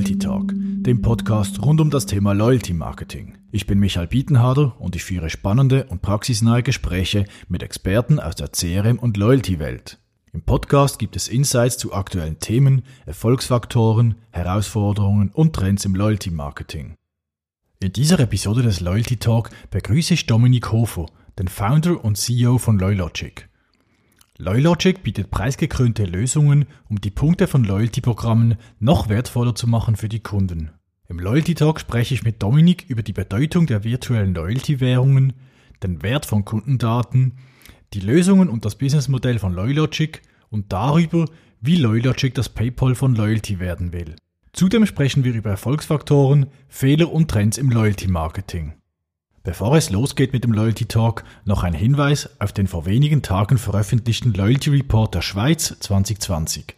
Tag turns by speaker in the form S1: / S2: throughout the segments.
S1: Loyalty Talk, dem Podcast rund um das Thema Loyalty Marketing. Ich bin Michael Bietenharder und ich führe spannende und praxisnahe Gespräche mit Experten aus der CRM- und Loyalty-Welt. Im Podcast gibt es Insights zu aktuellen Themen, Erfolgsfaktoren, Herausforderungen und Trends im Loyalty Marketing. In dieser Episode des Loyalty Talk begrüße ich Dominik Hofer, den Founder und CEO von Loylogic. Loylogic bietet preisgekrönte Lösungen, um die Punkte von Loyalty-Programmen noch wertvoller zu machen für die Kunden. Im Loyalty Talk spreche ich mit Dominik über die Bedeutung der virtuellen Loyalty-Währungen, den Wert von Kundendaten, die Lösungen und das Businessmodell von Loylogic und darüber, wie Loylogic das PayPal von Loyalty werden will. Zudem sprechen wir über Erfolgsfaktoren, Fehler und Trends im Loyalty-Marketing. Bevor es losgeht mit dem Loyalty Talk, noch ein Hinweis auf den vor wenigen Tagen veröffentlichten Loyalty Report der Schweiz 2020.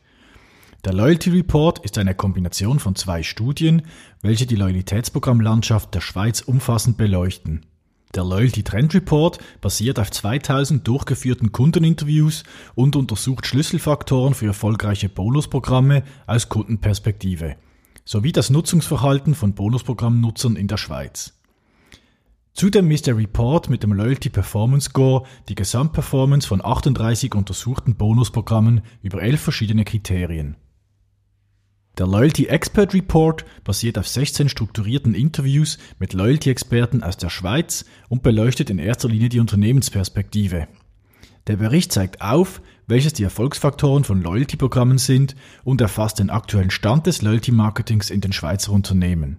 S1: Der Loyalty Report ist eine Kombination von zwei Studien, welche die Loyalitätsprogrammlandschaft der Schweiz umfassend beleuchten. Der Loyalty Trend Report basiert auf 2000 durchgeführten Kundeninterviews und untersucht Schlüsselfaktoren für erfolgreiche Bonusprogramme aus Kundenperspektive sowie das Nutzungsverhalten von Bonusprogrammnutzern in der Schweiz. Zudem misst der Report mit dem Loyalty Performance Score die Gesamtperformance von 38 untersuchten Bonusprogrammen über elf verschiedene Kriterien. Der Loyalty Expert Report basiert auf 16 strukturierten Interviews mit Loyalty-Experten aus der Schweiz und beleuchtet in erster Linie die Unternehmensperspektive. Der Bericht zeigt auf, welches die Erfolgsfaktoren von Loyalty-Programmen sind und erfasst den aktuellen Stand des Loyalty-Marketings in den Schweizer Unternehmen.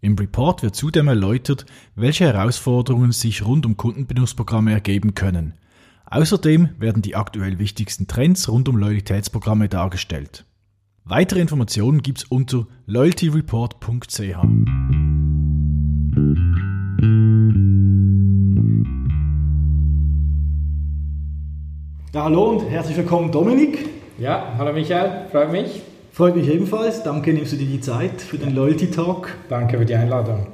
S1: Im Report wird zudem erläutert, welche Herausforderungen sich rund um Kundenbenutzprogramme ergeben können. Außerdem werden die aktuell wichtigsten Trends rund um Loyalitätsprogramme dargestellt. Weitere Informationen gibt's unter loyaltyreport.ch. Ja, hallo und herzlich willkommen Dominik.
S2: Ja, hallo Michael, freut mich.
S1: Freut mich ebenfalls. Danke, nimmst du dir die Zeit für den Loyalty Talk.
S2: Danke für die Einladung.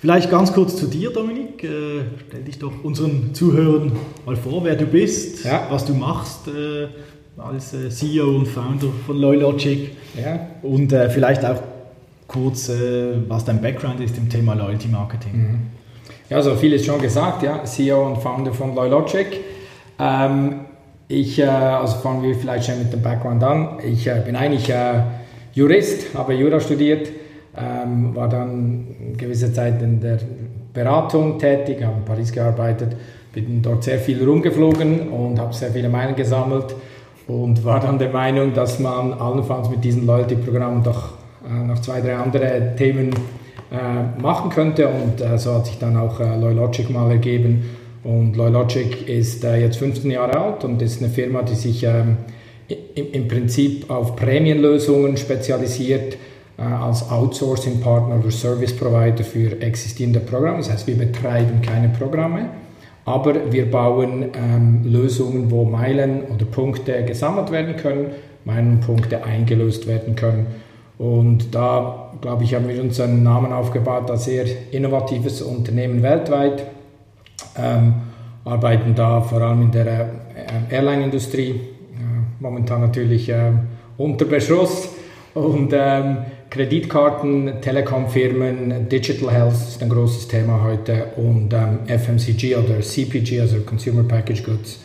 S1: Vielleicht ganz kurz zu dir, Dominik. Äh, stell dich doch unseren Zuhörern mal vor, wer du bist, ja. was du machst äh, als äh, CEO und Founder von Loylogic. Ja. Und vielleicht auch kurz, was dein Background ist im Thema Loyalty Marketing. Mhm.
S2: Ja, also vieles schon gesagt, ja. CEO und Founder von Loylogic. Ähm, ich, äh, also fangen wir vielleicht schon mit dem Background an. Ich äh, bin eigentlich äh, Jurist, habe Jura studiert, ähm, war dann eine gewisse Zeit in der Beratung tätig, habe in Paris gearbeitet, bin dort sehr viel rumgeflogen und habe sehr viele Meinungen gesammelt und war dann der Meinung, dass man allenfalls mit diesen Loyalty-Programmen doch noch zwei, drei andere Themen machen könnte und so hat sich dann auch Loylogic mal ergeben und Loylogic ist äh, jetzt 15 Jahre alt und ist eine Firma, die sich ähm, im, im, Prinzip auf Prämienlösungen spezialisiert äh, als Outsourcing-Partner oder Service-Provider für existierende Programme. Das heißt, wir betreiben keine Programme, aber wir bauen ähm, Lösungen, wo Meilen oder Punkte gesammelt werden können, Meilen und Punkte eingelöst werden können. Und da, glaube ich, haben wir uns einen Namen aufgebaut als sehr innovatives Unternehmen weltweit ähm, arbeiten da vor allem in der äh, Airline-Industrie, äh, momentan natürlich äh, unter Beschuss und ähm, Kreditkarten, Telekom-Firmen, Digital Health ist ein großes Thema heute und ähm, FMCG oder CPG, also Consumer Packaged Goods.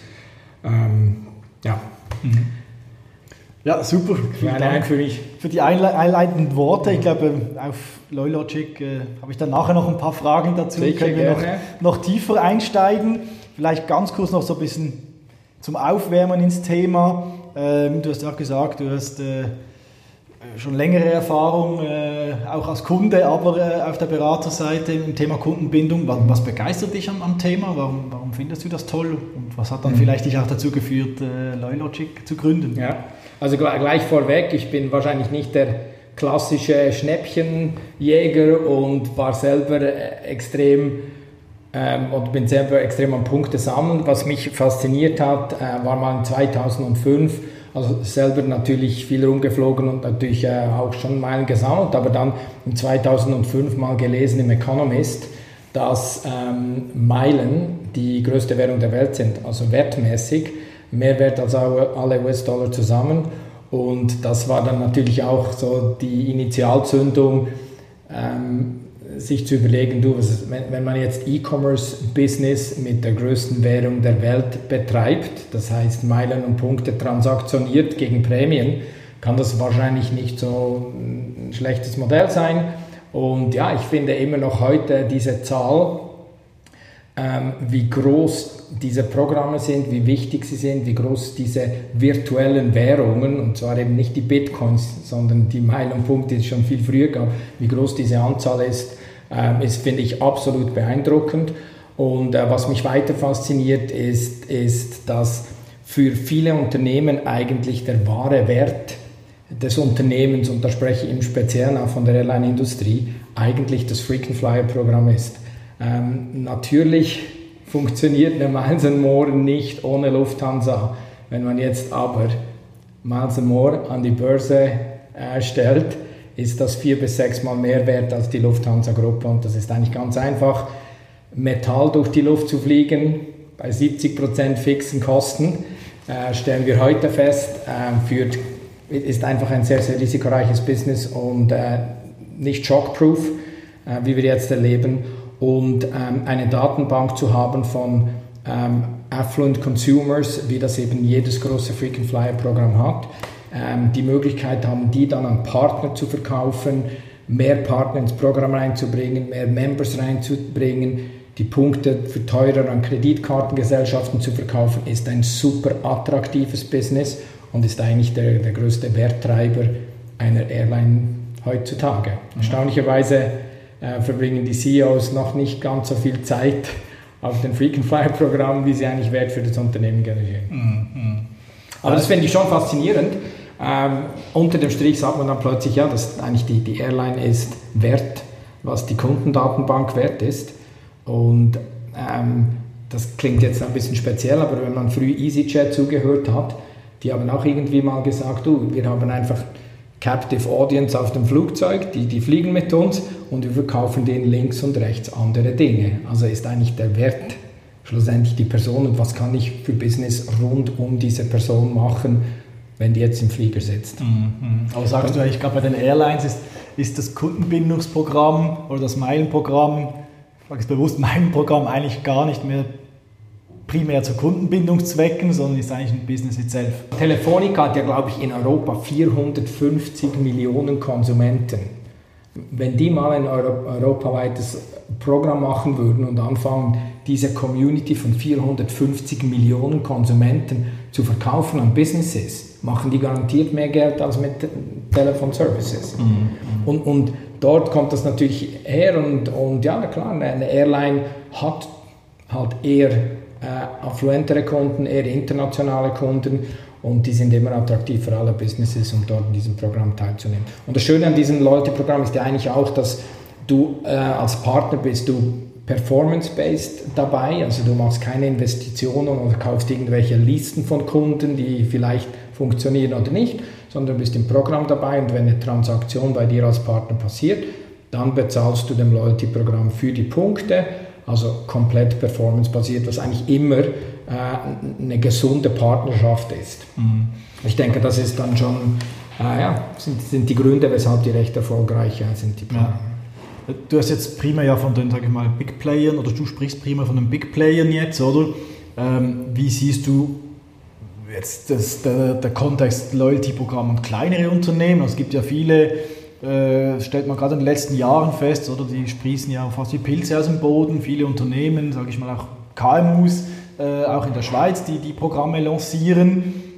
S2: Ähm, ja. Mhm.
S1: Ja, super. Vielen Dank für, mich. für die einleitenden Worte. Ich glaube, auf Loylogic äh, habe ich dann nachher noch ein paar Fragen dazu. Sicher, Können wir noch, noch, tiefer einsteigen. Vielleicht ganz kurz noch so ein bisschen zum Aufwärmen ins Thema. Ähm, du hast ja auch gesagt, du hast äh, schon längere Erfahrung, äh, auch als Kunde, aber auf der Beraterseite im Thema Kundenbindung. Was, was begeistert dich am, am Thema? Warum, warum, findest du das toll? Und was hat dann mhm. vielleicht dich auch dazu geführt, Loylogic zu gründen?
S2: Ja. Also gleich vorweg, ich bin wahrscheinlich nicht der klassische Schnäppchenjäger und war selber äh, extrem ähm, und bin selber extrem am Punkte sammeln. Was mich fasziniert hat, äh, war mal 2005, also selber natürlich viel rumgeflogen und natürlich äh, auch schon Meilen gesammelt, aber dann in 2005 mal gelesen im Economist, dass ähm, Meilen die größte Währung der Welt sind, also wertmäßig mehr wert als alle US-Dollar zusammen. Und das war dann natürlich auch so die Initialzündung, ähm, sich zu überlegen, du, ist, wenn, man jetzt E-Commerce-Business mit der größten Währung der Welt betreibt, das heißt Meilen und Punkte transaktioniert gegen Prämien, kann das wahrscheinlich nicht so ein schlechtes Modell sein. Und ja, ich finde immer noch heute diese Zahl, ähm, wie groß diese Programme sind, wie wichtig sie sind, wie groß diese virtuellen Währungen, und zwar eben nicht die Bitcoins, sondern die Meilen und Punkte, die es schon viel früher gab, wie groß diese Anzahl ist, ähm, ist, finde ich, absolut beeindruckend. Und äh, was mich weiter fasziniert, ist, ist, dass für viele Unternehmen eigentlich der wahre Wert des Unternehmens, und da spreche ich im Speziellen auch von der Airline-Industrie, eigentlich das Frequent Flyer-Programm ist. Ähm, natürlich funktioniert eine Miles More nicht ohne Lufthansa. Wenn man jetzt aber Miles More an die Börse äh, stellt, ist das vier bis sechs Mal mehr wert als die Lufthansa-Gruppe. Und das ist eigentlich ganz einfach. Metall durch die Luft zu fliegen, bei 70% fixen Kosten, äh, stellen wir heute fest, äh, führt, ist einfach ein sehr, sehr risikoreiches Business und äh, nicht shockproof, äh, wie wir jetzt erleben und ähm, eine Datenbank zu haben von ähm, Affluent Consumers, wie das eben jedes große Frequent Flyer Programm hat, ähm, die Möglichkeit haben, die dann an Partner zu verkaufen, mehr Partner ins Programm reinzubringen, mehr Members reinzubringen, die Punkte für teurer an Kreditkartengesellschaften zu verkaufen, ist ein super attraktives Business und ist eigentlich der, der größte Werttreiber einer Airline heutzutage. Erstaunlicherweise äh, verbringen die CEOs noch nicht ganz so viel Zeit auf den Frequent Flyer Programm, wie sie eigentlich Wert für das Unternehmen generieren. Mhm. Aber das finde ich schon faszinierend. Ähm, unter dem Strich sagt man dann plötzlich, ja, dass eigentlich die, die Airline ist wert, was die Kundendatenbank wert ist. Und ähm, das klingt jetzt ein bisschen speziell, aber wenn man früh EasyJet zugehört hat, die haben auch irgendwie mal gesagt, du, wir haben einfach Captive Audience auf dem Flugzeug, die, die fliegen mit uns und wir verkaufen denen links und rechts andere Dinge. Also ist eigentlich der Wert schlussendlich die Person und was kann ich für Business rund um diese Person machen, wenn die jetzt im Flieger sitzt. Mhm.
S1: Aber sagst du, ich glaube bei den Airlines ist, ist das Kundenbindungsprogramm oder das Meilenprogramm, ich sage es bewusst, Meilenprogramm eigentlich gar nicht mehr primär zu Kundenbindungszwecken, sondern ist eigentlich ein Business itself.
S2: Telefonica hat ja, glaube ich, in Europa 450 Millionen Konsumenten. Wenn die mal ein Euro europaweites Programm machen würden und anfangen, diese Community von 450 Millionen Konsumenten zu verkaufen an Businesses, machen die garantiert mehr Geld als mit Telefonservices. Mhm. Und, und dort kommt das natürlich her und, und ja, klar, eine Airline hat halt eher äh, affluentere Kunden, eher internationale Kunden. Und die sind immer attraktiv für alle Businesses, um dort in diesem Programm teilzunehmen. Und das Schöne an diesem Loyalty-Programm ist ja eigentlich auch, dass du äh, als Partner bist, du performance-based dabei, also du machst keine Investitionen oder kaufst irgendwelche Listen von Kunden, die vielleicht funktionieren oder nicht, sondern bist im Programm dabei. Und wenn eine Transaktion bei dir als Partner passiert, dann bezahlst du dem Loyalty-Programm für die Punkte also komplett performance-basiert, was eigentlich immer äh, eine gesunde Partnerschaft ist. Mhm. Ich denke, das ist dann schon, äh, ja, sind, sind die Gründe, weshalb die recht erfolgreich sind, die.
S1: Ja. Du hast jetzt primär ja von den, sage ich mal, Big Playern oder du sprichst primär von den Big Playern jetzt, oder? Ähm, wie siehst du jetzt das, der, der Kontext Loyalty-Programm und kleinere Unternehmen? Also es gibt ja viele äh, stellt man gerade in den letzten Jahren fest, oder die sprießen ja fast wie Pilze aus dem Boden. Viele Unternehmen, sage ich mal auch KMUs, äh, auch in der Schweiz, die die Programme lancieren.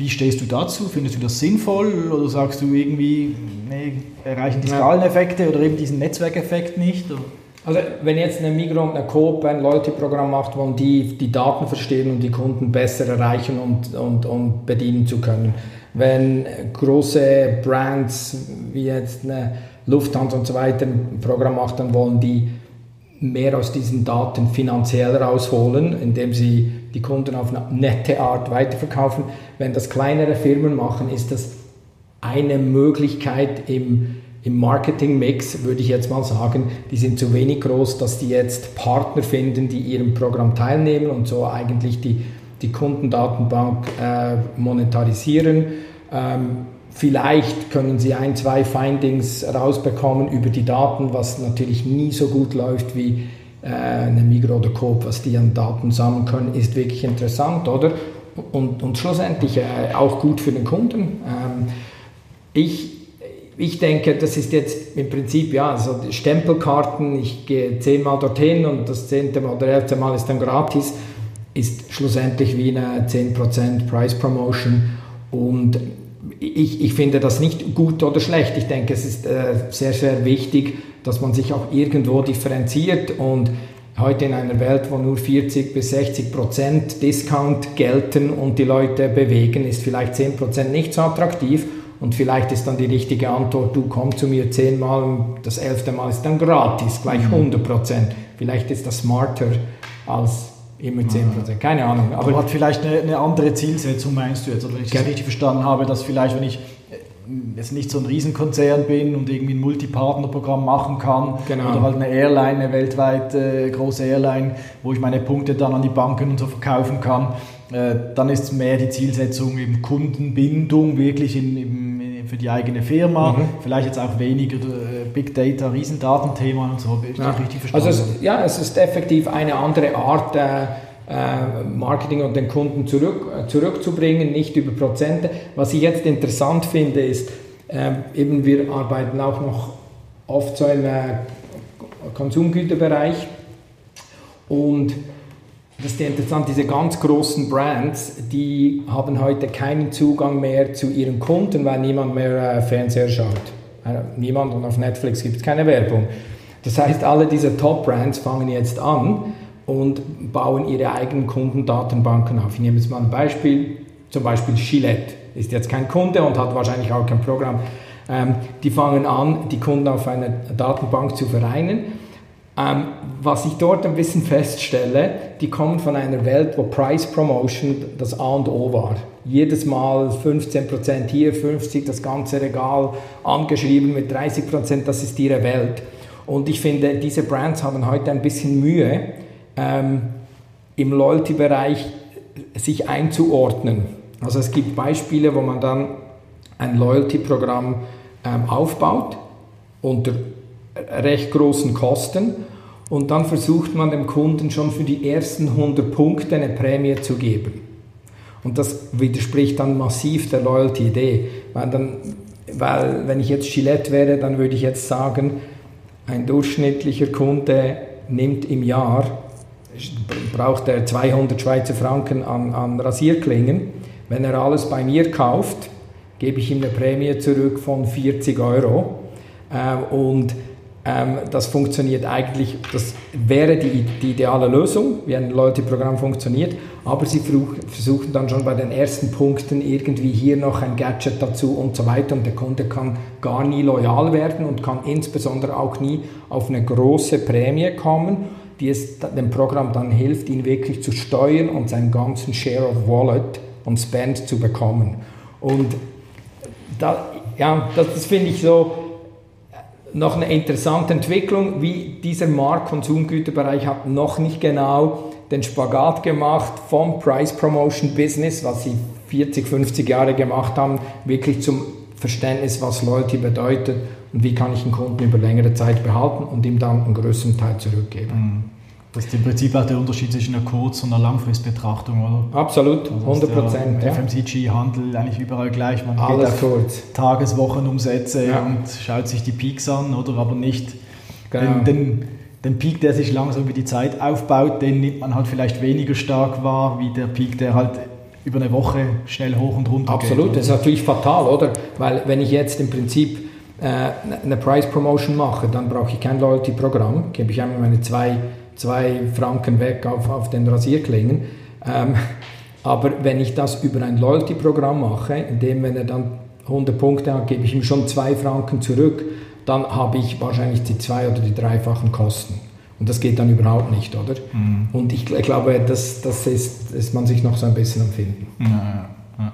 S1: Wie stehst du dazu? Findest du das sinnvoll oder sagst du irgendwie, nee, erreichen die Skaleneffekte oder eben diesen Netzwerkeffekt nicht? Oder?
S2: Also wenn jetzt eine Migros und eine Coop ein Loyalty-Programm macht, wo die die Daten verstehen und die Kunden besser erreichen und, und, und bedienen zu können, wenn große Brands wie jetzt eine Lufthansa und so weiter ein Programm machen, dann wollen die mehr aus diesen Daten finanziell rausholen, indem sie die Kunden auf eine nette Art weiterverkaufen. Wenn das kleinere Firmen machen, ist das eine Möglichkeit im, im Marketing-Mix, würde ich jetzt mal sagen. Die sind zu wenig groß, dass die jetzt Partner finden, die ihrem Programm teilnehmen und so eigentlich die die Kundendatenbank äh, monetarisieren. Ähm, vielleicht können Sie ein, zwei Findings rausbekommen über die Daten, was natürlich nie so gut läuft wie äh, eine Migro oder Coop, was die an Daten sammeln können, ist wirklich interessant, oder? Und, und schlussendlich äh, auch gut für den Kunden. Ähm, ich ich denke, das ist jetzt im Prinzip, ja, also Stempelkarten, ich gehe zehnmal dorthin und das zehnte Mal oder elfte Mal ist dann gratis, ist schlussendlich wie eine 10% Price Promotion und ich, ich finde das nicht gut oder schlecht. Ich denke, es ist äh, sehr, sehr wichtig, dass man sich auch irgendwo differenziert und heute in einer Welt, wo nur 40 bis 60 Prozent Discount gelten und die Leute bewegen, ist vielleicht 10 Prozent nicht so attraktiv. Und vielleicht ist dann die richtige Antwort, du komm zu mir zehnmal und das elfte Mal ist dann gratis, gleich 100 mhm. Prozent. Vielleicht ist das smarter als immer 10 Prozent, keine Ahnung.
S1: Aber, aber hat vielleicht eine, eine, andere Zielsetzung, meinst du jetzt? Oder wenn ich das richtig verstanden habe, dass vielleicht, wenn ich jetzt nicht so ein Riesenkonzern bin und irgendwie ein Multipartnerprogramm machen kann genau. oder halt eine Airline, eine weltweit äh, große Airline, wo ich meine Punkte dann an die Banken und so verkaufen kann, äh, dann ist mehr die Zielsetzung eben Kundenbindung wirklich in, in, für die eigene Firma, mhm. vielleicht jetzt auch weniger äh, Big Data, Riesendatenthema und so,
S2: ja. richtig verstanden? Also es, ja, es ist effektiv eine andere Art, äh, äh, Marketing und den Kunden zurück, äh, zurückzubringen, nicht über Prozente. Was ich jetzt interessant finde, ist, äh, eben wir arbeiten auch noch oft so im Konsumgüterbereich und das ist interessant, diese ganz großen Brands, die haben heute keinen Zugang mehr zu ihren Kunden, weil niemand mehr äh, Fernseher schaut. Äh, niemand und auf Netflix gibt es keine Werbung. Das heißt, alle diese Top-Brands fangen jetzt an, und bauen ihre eigenen Kundendatenbanken auf. Ich nehme jetzt mal ein Beispiel, zum Beispiel Gillette ist jetzt kein Kunde und hat wahrscheinlich auch kein Programm. Ähm, die fangen an, die Kunden auf einer Datenbank zu vereinen. Ähm, was ich dort ein bisschen feststelle, die kommen von einer Welt, wo Price Promotion das A und O war. Jedes Mal 15% hier, 50%, das ganze Regal angeschrieben mit 30%, das ist ihre Welt. Und ich finde, diese Brands haben heute ein bisschen Mühe, ähm, im Loyalty-Bereich sich einzuordnen. Also es gibt Beispiele, wo man dann ein Loyalty-Programm ähm, aufbaut unter recht großen Kosten und dann versucht man dem Kunden schon für die ersten 100 Punkte eine Prämie zu geben. Und das widerspricht dann massiv der Loyalty-Idee, weil, weil wenn ich jetzt Gillette wäre, dann würde ich jetzt sagen, ein durchschnittlicher Kunde nimmt im Jahr braucht er 200 Schweizer Franken an, an Rasierklingen. Wenn er alles bei mir kauft, gebe ich ihm eine Prämie zurück von 40 Euro. Äh, und das funktioniert eigentlich, das wäre die, die ideale Lösung, wie ein Loyalty-Programm funktioniert, aber sie versuchen dann schon bei den ersten Punkten irgendwie hier noch ein Gadget dazu und so weiter und der Kunde kann gar nie loyal werden und kann insbesondere auch nie auf eine große Prämie kommen die es dem Programm dann hilft, ihn wirklich zu steuern und seinen ganzen Share of Wallet und Spend zu bekommen. Und da, ja, das, das finde ich so noch eine interessante Entwicklung, wie dieser Markt Konsumgüterbereich hat noch nicht genau den Spagat gemacht vom Price Promotion Business, was sie 40, 50 Jahre gemacht haben, wirklich zum Verständnis, was Loyalty bedeutet und wie kann ich einen Kunden über längere Zeit behalten und ihm dann einen größeren Teil zurückgeben. Mhm.
S1: Das ist im Prinzip auch der Unterschied zwischen einer Kurz- und einer Langfristbetrachtung,
S2: oder? Absolut, 100 also Prozent.
S1: Ja. FMCG-Handel eigentlich überall gleich. Man Alles geht kurz. Tageswochenumsätze ja. und schaut sich die Peaks an, oder? Aber nicht genau. den, den, den Peak, der sich langsam über die Zeit aufbaut, den nimmt man halt vielleicht weniger stark wahr, wie der Peak, der halt über eine Woche schnell hoch und runter
S2: Absolut, geht. Absolut, das ist natürlich fatal, oder? Weil wenn ich jetzt im Prinzip äh, eine Price Promotion mache, dann brauche ich kein Loyalty-Programm, gebe ich einmal meine zwei zwei Franken weg auf, auf den Rasierklingen. Ähm, aber wenn ich das über ein Loyalty-Programm mache, indem wenn er dann 100 Punkte hat, gebe ich ihm schon zwei Franken zurück, dann habe ich wahrscheinlich die zwei oder die dreifachen Kosten. Und das geht dann überhaupt nicht, oder? Mhm. Und ich, ich, glaube, das, das ist, ist man sich noch so ein bisschen am Finden. Ja, ja.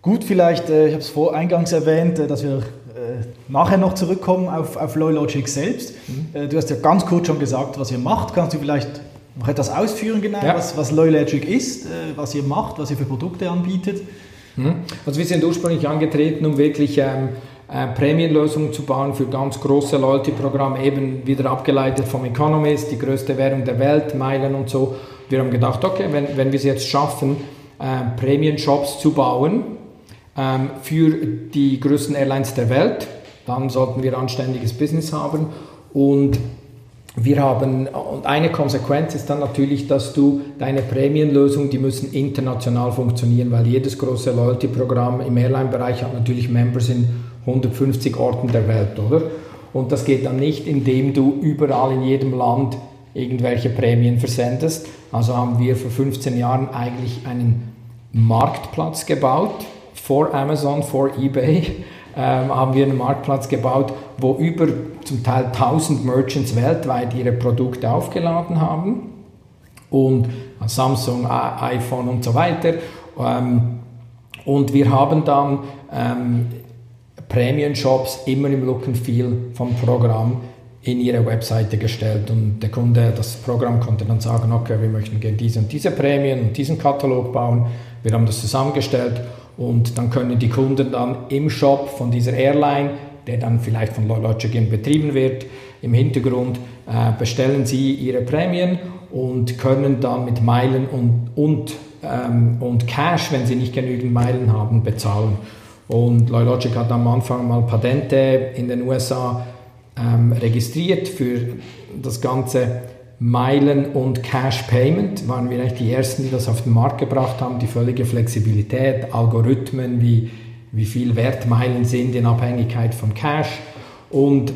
S1: Gut, vielleicht, äh, ich habe es vor eingangs erwähnt, äh, dass wir nachher noch zurückkommen auf, auf Logic selbst. Mhm. Äh, du hast ja ganz kurz schon gesagt, was ihr macht. Kannst du vielleicht noch etwas ausführen genau, ja. was, was Logic ist, äh, was ihr macht, was ihr für Produkte anbietet?
S2: Mhm. Also wir sind ursprünglich angetreten, um wirklich ähm, äh, Prämienlösungen zu bauen für ganz große Loyalty-Programme, eben wieder abgeleitet vom Economist, die größte Währung der Welt, Meilen und so. Wir haben gedacht, okay, wenn, wenn wir es jetzt schaffen, äh, Prämienshops zu bauen ähm, für die größten Airlines der Welt, dann sollten wir anständiges Business haben und wir haben, und eine Konsequenz ist dann natürlich, dass du deine Prämienlösungen, die müssen international funktionieren, weil jedes große Loyalty-Programm im Airline-Bereich hat natürlich Members in 150 Orten der Welt, oder? Und das geht dann nicht, indem du überall in jedem Land irgendwelche Prämien versendest. Also haben wir vor 15 Jahren eigentlich einen Marktplatz gebaut, vor Amazon, vor eBay, ähm, haben wir einen Marktplatz gebaut, wo über zum Teil 1000 Merchants weltweit ihre Produkte aufgeladen haben und Samsung, iPhone und so weiter. Ähm, und wir haben dann ähm, Prämien-Shops immer im Look and Feel vom Programm in ihre Webseite gestellt und der Kunde, das Programm konnte dann sagen, okay, wir möchten gerne diese und diese Prämien und diesen Katalog bauen. Wir haben das zusammengestellt und dann können die Kunden dann im Shop von dieser Airline, der dann vielleicht von Logic betrieben wird, im Hintergrund äh, bestellen sie ihre Prämien und können dann mit Meilen und, und, ähm, und Cash, wenn sie nicht genügend Meilen haben, bezahlen. Und Logic hat am Anfang mal Patente in den USA ähm, registriert für das ganze Meilen und Cash Payment waren wir eigentlich die ersten, die das auf den Markt gebracht haben, die völlige Flexibilität, Algorithmen, wie, wie viel Wertmeilen sind in Abhängigkeit von Cash. Und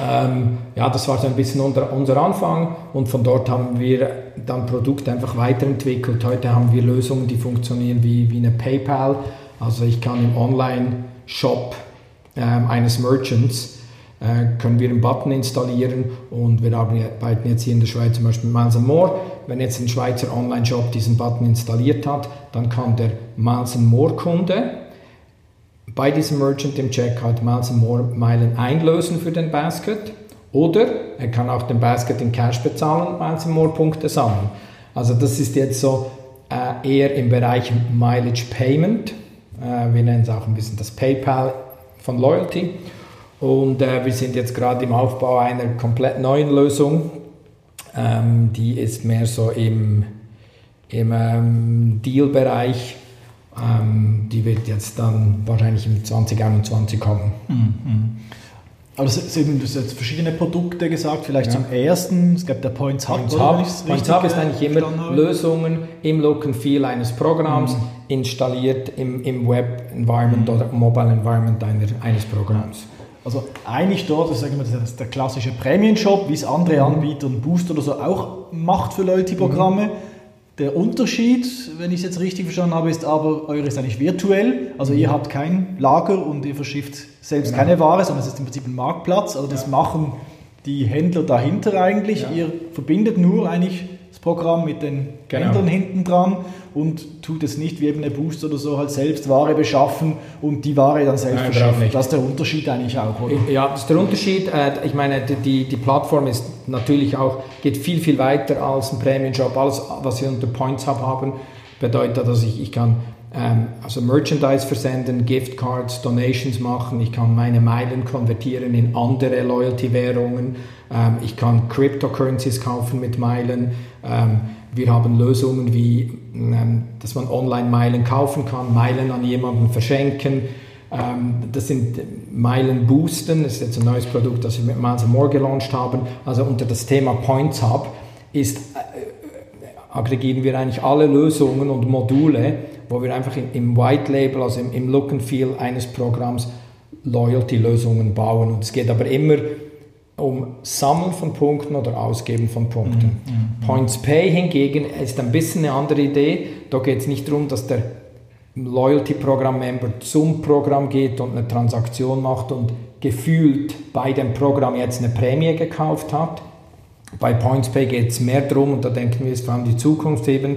S2: ähm, ja, das war so ein bisschen unser, unser Anfang und von dort haben wir dann Produkte einfach weiterentwickelt. Heute haben wir Lösungen, die funktionieren wie, wie eine PayPal. Also ich kann im Online-Shop ähm, eines Merchants können wir einen Button installieren und wir arbeiten jetzt hier in der Schweiz zum Beispiel mit Miles More. Wenn jetzt ein Schweizer Online-Shop diesen Button installiert hat, dann kann der Miles More-Kunde bei diesem Merchant im Checkout Miles More Meilen einlösen für den Basket oder er kann auch den Basket in Cash bezahlen und Miles More Punkte sammeln. Also das ist jetzt so äh, eher im Bereich Mileage Payment. Äh, wir nennen es auch ein bisschen das PayPal von Loyalty. Und äh, wir sind jetzt gerade im Aufbau einer komplett neuen Lösung. Ähm, die ist mehr so im, im ähm, Deal-Bereich. Ähm, die wird jetzt dann wahrscheinlich im 2021 kommen. Mhm.
S1: Aber du hast jetzt verschiedene Produkte gesagt, vielleicht ja. zum ersten, es gibt der Points Hub.
S2: Points Hub, Points Hub ist eigentlich immer Lösungen im Look and Feel eines Programms mhm. installiert im, im Web-Environment mhm. oder Mobile-Environment eines Programms.
S1: Also eigentlich dort, das, sagen wir, das ist der klassische Prämienshop, wie es andere mhm. Anbieter, ein Boost oder so auch macht für Loyalty-Programme. Mhm. Der Unterschied, wenn ich es jetzt richtig verstanden habe, ist aber, eure ist eigentlich virtuell. Also ihr mhm. habt kein Lager und ihr verschifft selbst genau. keine Ware, sondern es ist im Prinzip ein Marktplatz. Also das ja. machen die Händler dahinter eigentlich. Ja. Ihr verbindet nur eigentlich Programm mit den genau. Händlern hinten dran und tut es nicht wie eben eine Boost oder so halt selbst Ware beschaffen und die Ware dann selbst Nein, verschiffen. Das ist der Unterschied eigentlich auch, oder?
S2: Ja, das ist der Unterschied. Äh, ich meine, die, die Plattform ist natürlich auch, geht viel, viel weiter als ein Prämienshop. Alles, was wir unter Points Hub haben, bedeutet, dass ich, ich kann also Merchandise versenden, Giftcards, Donations machen, ich kann meine Meilen konvertieren in andere Loyalty-Währungen, ähm, ich kann Cryptocurrencies kaufen mit Meilen, ähm, wir haben Lösungen wie, ähm, dass man online Meilen kaufen kann, Meilen an jemanden verschenken. Ähm, das sind Meilen boosten, das ist jetzt ein neues Produkt, das wir mit Miles More gelauncht haben. Also unter das Thema Points Hub ist, äh, aggregieren wir eigentlich alle Lösungen und Module, wo wir einfach im White Label, also im Look and Feel eines Programms Loyalty-Lösungen bauen. Und es geht aber immer um Sammeln von Punkten oder Ausgeben von Punkten. Mhm, mhm. Points Pay hingegen ist ein bisschen eine andere Idee. Da geht es nicht darum, dass der Loyalty-Programm-Member zum Programm geht und eine Transaktion macht und gefühlt bei dem Programm jetzt eine Prämie gekauft hat. Bei Points Pay geht es mehr darum, und da denken wir, es vor allem die Zukunft eben,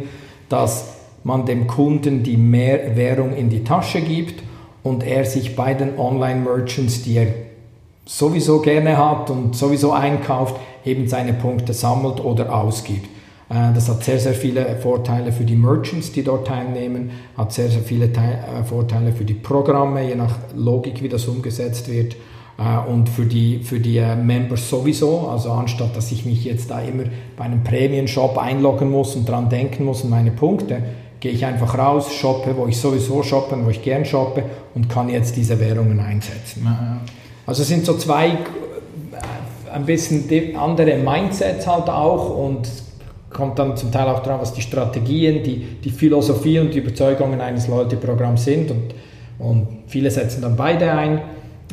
S2: dass man dem Kunden die mehr Währung in die Tasche gibt und er sich bei den Online-Merchants, die er sowieso gerne hat und sowieso einkauft, eben seine Punkte sammelt oder ausgibt. Äh, das hat sehr, sehr viele Vorteile für die Merchants, die dort teilnehmen, hat sehr, sehr viele äh, Vorteile für die Programme, je nach Logik, wie das umgesetzt wird. Äh, und für die, für die Members sowieso, also anstatt dass ich mich jetzt da immer bei einem Prämien-Shop einloggen muss und dran denken muss und meine Punkte, gehe ich einfach raus, shoppe, wo ich sowieso shoppe wo ich gern shoppe und kann jetzt diese Währungen einsetzen. Also es sind so zwei ein bisschen andere Mindsets halt auch und kommt dann zum Teil auch darauf, was die Strategien, die, die Philosophie und die Überzeugungen eines Loyalty-Programms sind und, und viele setzen dann beide ein.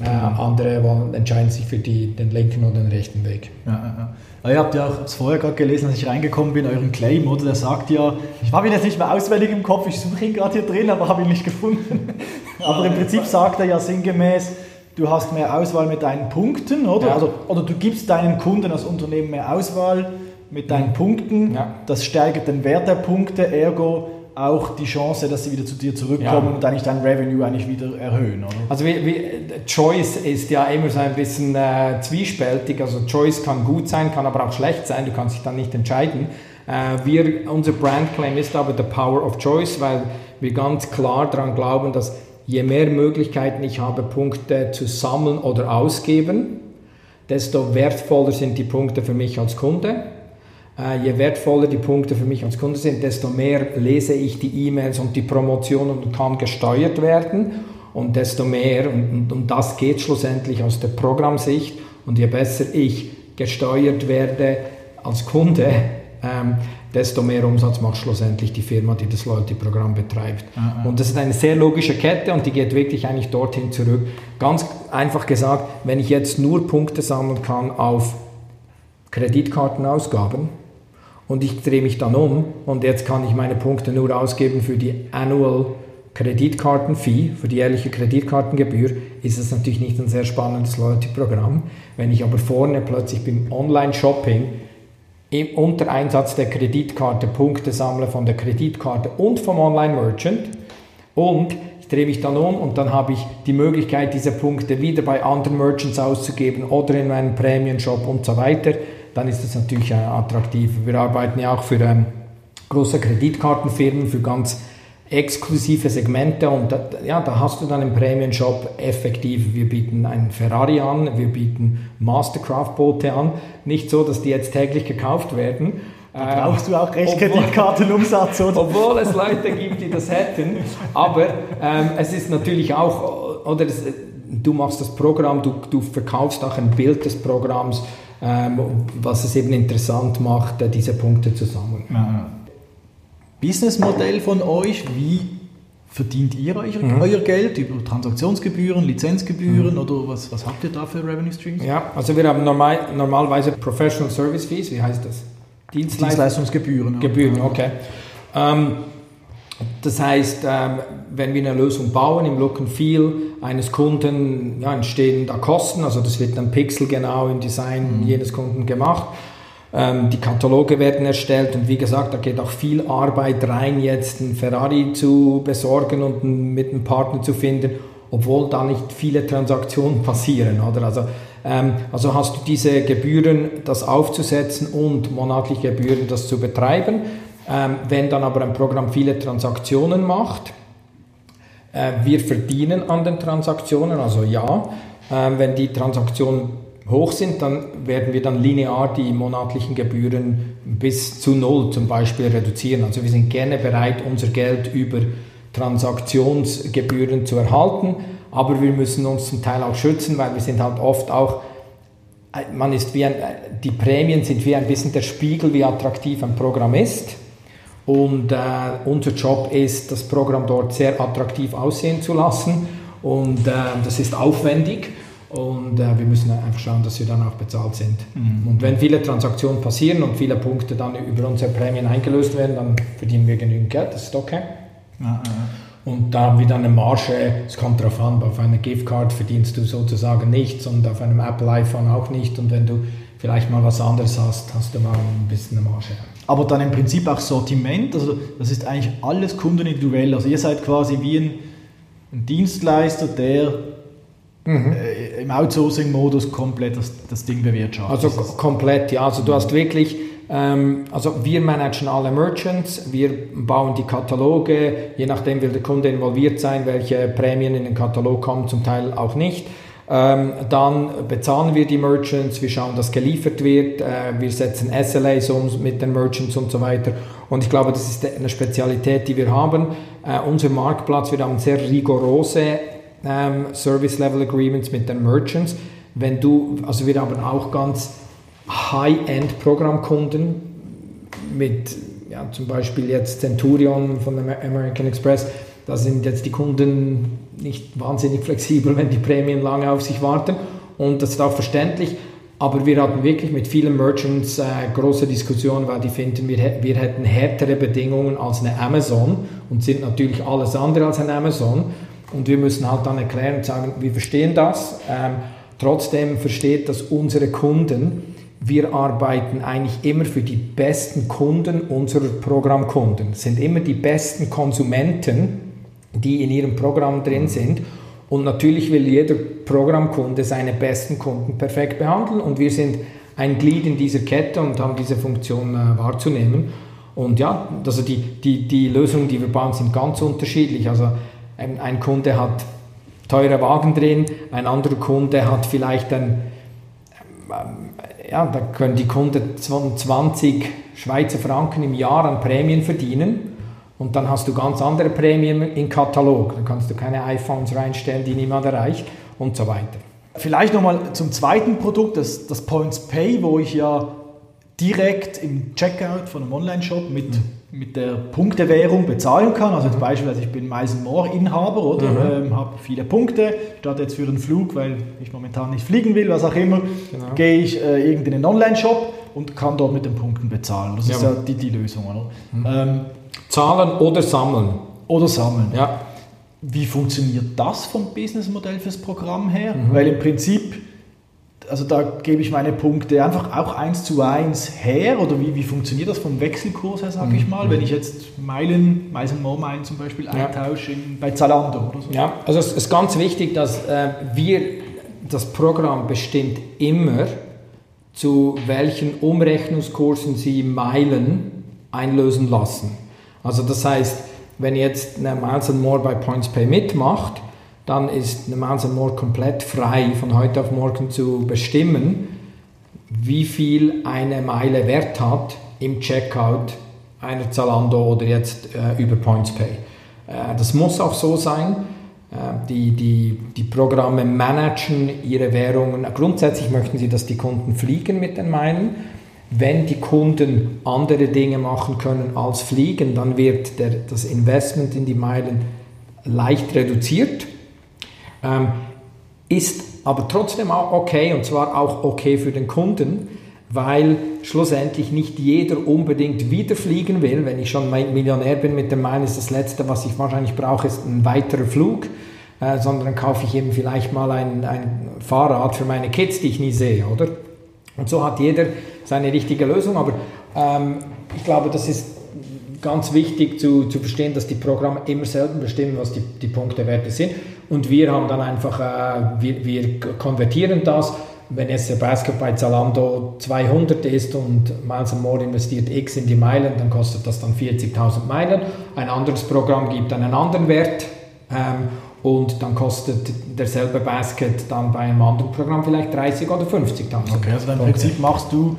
S2: Äh, andere wollen, entscheiden sich für die, den linken oder den rechten Weg.
S1: Ja, ja, ja. Ihr habt ja auch vorher gerade gelesen, als ich reingekommen bin, euren Claim, oder? Der sagt ja, ich habe ihn jetzt nicht mehr auswendig im Kopf, ich suche ihn gerade hier drin, aber habe ihn nicht gefunden. aber im Prinzip sagt er ja sinngemäß, du hast mehr Auswahl mit deinen Punkten, oder? Ja. Also, oder du gibst deinen Kunden als Unternehmen mehr Auswahl mit deinen Punkten. Ja. Das steigert den Wert der Punkte, ergo auch die Chance, dass sie wieder zu dir zurückkommen ja. und eigentlich dein Revenue eigentlich wieder erhöhen, oder?
S2: Also wie, wie, Choice ist ja immer so ein bisschen äh, zwiespältig. Also Choice kann gut sein, kann aber auch schlecht sein. Du kannst dich dann nicht entscheiden. Äh, wir, unser Brandclaim ist aber the power of choice, weil wir ganz klar daran glauben, dass je mehr Möglichkeiten ich habe, Punkte zu sammeln oder ausgeben, desto wertvoller sind die Punkte für mich als Kunde je wertvoller die Punkte für mich als Kunde sind, desto mehr lese ich die E-Mails und die Promotionen und kann gesteuert werden und desto mehr, und, und, und das geht schlussendlich aus der Programmsicht, und je besser ich gesteuert werde als Kunde, ähm, desto mehr Umsatz macht schlussendlich die Firma, die das Loyalty-Programm betreibt. Mhm. Und das ist eine sehr logische Kette und die geht wirklich eigentlich dorthin zurück. Ganz einfach gesagt, wenn ich jetzt nur Punkte sammeln kann auf Kreditkartenausgaben, und ich drehe mich dann um und jetzt kann ich meine Punkte nur ausgeben für die Annual Kreditkartenfee, für die jährliche Kreditkartengebühr, ist es natürlich nicht ein sehr spannendes Loyalty-Programm. Wenn ich aber vorne plötzlich beim Online-Shopping im unter Einsatz der Kreditkarte Punkte sammle von der Kreditkarte und vom Online-Merchant und ich drehe mich dann um und dann habe ich die Möglichkeit, diese Punkte wieder bei anderen Merchants auszugeben oder in meinem Prämien-Shop und so weiter, dann ist das natürlich attraktiv. Wir arbeiten ja auch für ähm, große Kreditkartenfirmen, für ganz exklusive Segmente und da, ja, da hast du dann im Prämien-Shop effektiv, wir bieten einen Ferrari an, wir bieten Mastercraft-Boote an, nicht so, dass die jetzt täglich gekauft werden.
S1: Da brauchst du auch recht Kreditkartenumsatz,
S2: oder? Obwohl es Leute gibt, die das hätten, aber ähm, es ist natürlich auch, oder es, du machst das Programm, du, du verkaufst auch ein Bild des Programms, was es eben interessant macht, äh, diese Punkte zu sammeln. Ja.
S1: Businessmodell von euch, wie verdient ihr euch mhm. euer Geld? Über Transaktionsgebühren, Lizenzgebühren mhm. oder was, was habt ihr da für Revenue Streams?
S2: Ja, also wir haben normal, normalerweise Professional Service Fees, wie heißt das?
S1: Dienstleistungs Dienstleistungsgebühren.
S2: Gebühren, okay. Ähm, das heißt, ähm, wenn wir eine Lösung bauen im Look and Feel eines Kunden, ja, entstehen da Kosten, also das wird dann pixelgenau im Design mhm. jedes Kunden gemacht. Ähm, die Kataloge werden erstellt und wie gesagt, da geht auch viel Arbeit rein, jetzt einen Ferrari zu besorgen und mit einem Partner zu finden, obwohl da nicht viele Transaktionen passieren. Oder? Also, ähm, also hast du diese Gebühren, das aufzusetzen und monatliche Gebühren, das zu betreiben. Ähm, wenn dann aber ein Programm viele Transaktionen macht, äh, wir verdienen an den Transaktionen, also ja, äh, wenn die Transaktionen hoch sind, dann werden wir dann linear die monatlichen Gebühren bis zu null zum Beispiel reduzieren. Also wir sind gerne bereit, unser Geld über Transaktionsgebühren zu erhalten, aber wir müssen uns zum Teil auch schützen, weil wir sind halt oft auch äh, man ist wie ein, die Prämien sind wie ein bisschen der Spiegel, wie attraktiv ein Programm ist. Und äh, unser Job ist, das Programm dort sehr attraktiv aussehen zu lassen. Und äh, das ist aufwendig. Und äh, wir müssen einfach schauen, dass wir dann auch bezahlt sind. Mhm. Und wenn viele Transaktionen passieren und viele Punkte dann über unsere Prämien eingelöst werden, dann verdienen wir genügend Geld. Das ist okay. Ja, ja. Und da haben wir dann eine Marge, es kommt darauf an, auf einer Giftcard verdienst du sozusagen nichts und auf einem Apple iPhone auch nicht. Und wenn du vielleicht mal was anderes hast, hast du mal ein bisschen eine Marge
S1: aber dann im Prinzip auch Sortiment, also das ist eigentlich alles kundenindividuell. Also ihr seid quasi wie ein, ein Dienstleister, der mhm. äh, im Outsourcing-Modus komplett das, das Ding bewirtschaftet.
S2: Also komplett, ja. Also du hast wirklich Ähm, also wir managen alle Merchants, wir bauen die Kataloge, je nachdem will der Kunde involviert sein, welche Prämien in den Katalog kommen, zum Teil auch nicht. Ähm, dann bezahlen wir die Merchants, wir schauen, dass geliefert wird, äh, wir setzen SLAs um mit den Merchants und so weiter. Und ich glaube, das ist eine Spezialität, die wir haben. Äh, unser Marktplatz, wir haben sehr rigorose ähm, Service Level Agreements mit den Merchants. Wenn du, also wir haben auch ganz High-End Programmkunden mit ja, zum Beispiel jetzt Centurion von American Express. Da sind jetzt die Kunden nicht wahnsinnig flexibel, wenn die Prämien lange auf sich warten. Und das ist auch verständlich. Aber wir hatten wirklich mit vielen Merchants äh, große Diskussionen, weil die finden, wir, wir hätten härtere Bedingungen als eine Amazon und sind natürlich alles andere als eine Amazon. Und wir müssen halt dann erklären und sagen, wir verstehen das. Ähm, trotzdem versteht das unsere Kunden. Wir arbeiten eigentlich immer für die besten Kunden unserer Programmkunden. Sind immer die besten Konsumenten, die in ihrem Programm drin sind. Und natürlich will jeder Programmkunde seine besten Kunden perfekt behandeln und wir sind ein Glied in dieser Kette und haben diese Funktion äh, wahrzunehmen. Und ja, also die, die, die Lösungen, die wir bauen, sind ganz unterschiedlich. Also ein, ein Kunde hat teure Wagen drin, ein anderer Kunde hat vielleicht ein, ähm, ja, da können die Kunden 20 Schweizer Franken im Jahr an Prämien verdienen und dann hast du ganz andere Prämien im Katalog. Dann kannst du keine iPhones reinstellen, die niemand erreicht und so weiter.
S1: Vielleicht nochmal zum zweiten Produkt, das, das Points Pay, wo ich ja direkt im Checkout von einem Online-Shop mit, mhm. mit der Punktewährung bezahlen kann. Also zum Beispiel, also ich bin Meisen Moore Inhaber oder mhm. ähm, habe viele Punkte, statt jetzt für einen Flug, weil ich momentan nicht fliegen will, was auch immer, genau. gehe ich äh, in einen Online-Shop und kann dort mit den Punkten bezahlen. Das ja. ist ja die, die Lösung. Oder?
S2: Mhm. Ähm, Zahlen oder sammeln.
S1: Oder sammeln, ja. Wie funktioniert das vom Businessmodell fürs Programm her? Mhm. Weil im Prinzip, also da gebe ich meine Punkte einfach auch eins zu eins her oder wie, wie funktioniert das vom Wechselkurs her, sage mhm. ich mal, wenn ich jetzt Meilen, Meilen zum Beispiel ja. eintausche in, bei Zalando oder so?
S2: Ja, also es ist ganz wichtig, dass äh, wir, das Programm bestimmt immer, zu welchen Umrechnungskursen Sie Meilen einlösen lassen. Also das heißt, wenn jetzt eine Miles More bei PointsPay mitmacht, dann ist eine Miles More komplett frei von heute auf morgen zu bestimmen, wie viel eine Meile Wert hat im Checkout einer Zalando oder jetzt äh, über PointsPay. Äh, das muss auch so sein. Äh, die, die, die Programme managen ihre Währungen. Grundsätzlich möchten sie, dass die Kunden fliegen mit den Meilen. Wenn die Kunden andere Dinge machen können als fliegen, dann wird der, das Investment in die Meilen leicht reduziert. Ähm, ist aber trotzdem auch okay und zwar auch okay für den Kunden, weil schlussendlich nicht jeder unbedingt wieder fliegen will. Wenn ich schon Millionär bin mit den Meilen, ist das Letzte, was ich wahrscheinlich brauche, ist ein weiterer Flug, äh, sondern kaufe ich eben vielleicht mal ein, ein Fahrrad für meine Kids, die ich nie sehe, oder? Und so hat jeder seine richtige Lösung, aber ähm, ich glaube, das ist ganz wichtig zu, zu verstehen, dass die Programme immer selber bestimmen, was die, die Punktewerte sind. Und wir haben dann einfach, äh, wir, wir konvertieren das. Wenn jetzt der Basket bei Zalando 200 ist und Miles More investiert X in die Meilen, dann kostet das dann 40.000 Meilen. Ein anderes Programm gibt einen anderen Wert. Ähm, und dann kostet derselbe Basket dann bei einem anderen Programm vielleicht 30 oder 50.000.
S1: Okay, also im Prinzip machst du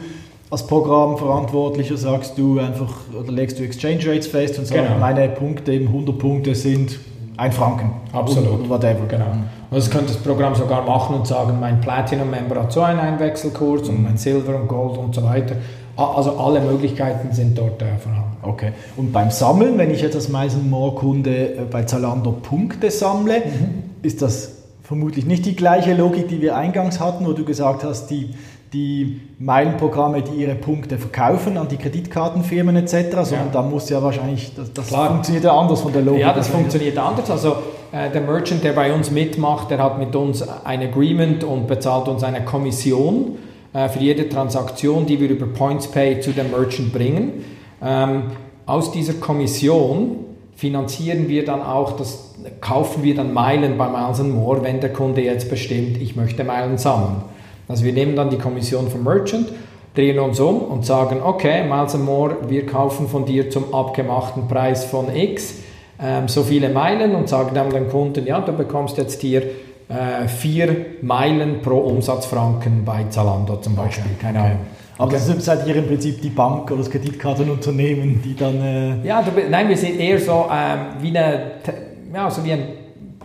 S1: als Programmverantwortlicher sagst du einfach oder legst du Exchange Rates fest und sagst, genau. meine Punkte, eben 100 Punkte sind ein Franken.
S2: Absolut. Oder whatever. Genau. Und das könnte das Programm sogar machen und sagen, mein Platinum-Member hat so einen Einwechselkurs und mein Silver und Gold und so weiter. Also alle Möglichkeiten sind dort äh, vorhanden.
S1: Okay. Und beim Sammeln, wenn ich jetzt als Meisen Kunde äh, bei Zalando Punkte sammle, mhm. ist das vermutlich nicht die gleiche Logik, die wir eingangs hatten, wo du gesagt hast, die, die Meilenprogramme, die ihre Punkte verkaufen an die Kreditkartenfirmen etc., sondern ja. da muss ja wahrscheinlich, das, das funktioniert ja anders von der Logik.
S2: Ja, das funktioniert anders. Also äh, der Merchant, der bei uns mitmacht, der hat mit uns ein Agreement und bezahlt uns eine Kommission äh, für jede Transaktion, die wir über PointsPay zu dem Merchant bringen. Ähm, aus dieser Kommission finanzieren wir dann auch das, kaufen wir dann Meilen bei Miles More, wenn der Kunde jetzt bestimmt, ich möchte Meilen sammeln. Also wir nehmen dann die Kommission vom Merchant drehen uns um und sagen, okay, Miles More, wir kaufen von dir zum abgemachten Preis von X ähm, so viele Meilen und sagen dann dem Kunden, ja, du bekommst jetzt hier äh, vier Meilen pro Umsatzfranken bei Zalando zum Beispiel, okay. keine Ahnung.
S1: Aber okay. das seid ihr im Prinzip die Bank oder das Kreditkartenunternehmen, die dann... Äh
S2: ja, du, nein, wir sind eher so ähm, wie, eine, ja, so wie ein